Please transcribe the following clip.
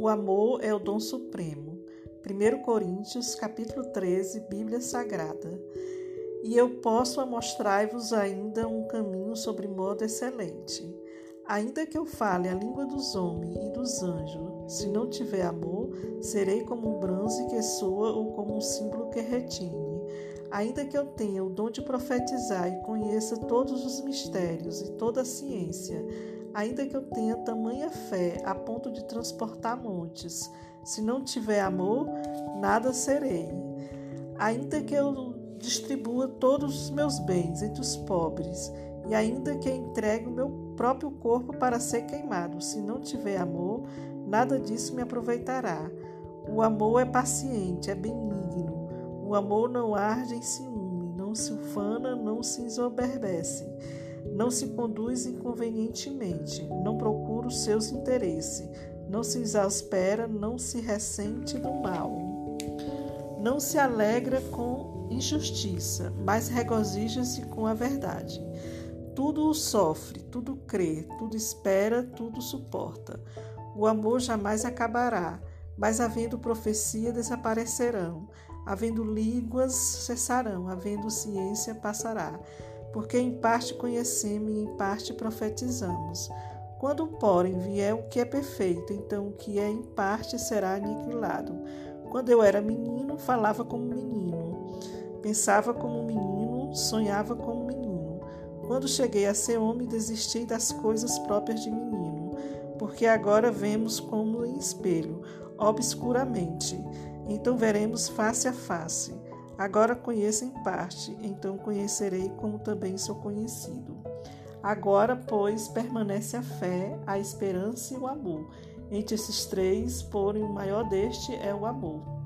O amor é o dom supremo. 1 Coríntios, capítulo 13, Bíblia Sagrada. E eu posso mostrar-vos ainda um caminho sobre modo excelente. Ainda que eu fale a língua dos homens e dos anjos, se não tiver amor, serei como um bronze que soa ou como um símbolo que retine. Ainda que eu tenha o dom de profetizar e conheça todos os mistérios e toda a ciência, ainda que eu tenha tamanha fé a ponto de transportar montes, se não tiver amor, nada serei. Ainda que eu distribua todos os meus bens entre os pobres, e ainda que entregue o meu próprio corpo para ser queimado, se não tiver amor, nada disso me aproveitará. O amor é paciente, é benigno. O amor não arde em ciúme, não se ufana, não se ensoberbece não se conduz inconvenientemente, não procura os seus interesses, não se exaspera, não se ressente do mal. Não se alegra com injustiça, mas regozija-se com a verdade. Tudo sofre, tudo crê, tudo espera, tudo suporta. O amor jamais acabará, mas havendo profecia desaparecerão, havendo línguas cessarão, havendo ciência passará porque em parte conhecemos e em parte profetizamos. Quando, porém, vier o que é perfeito, então o que é em parte será aniquilado. Quando eu era menino, falava como menino, pensava como menino, sonhava como menino. Quando cheguei a ser homem, desisti das coisas próprias de menino, porque agora vemos como em espelho, obscuramente. Então veremos face a face. Agora conheço em parte, então conhecerei como também sou conhecido. Agora, pois, permanece a fé, a esperança e o amor. Entre esses três, porém, o maior deste é o amor.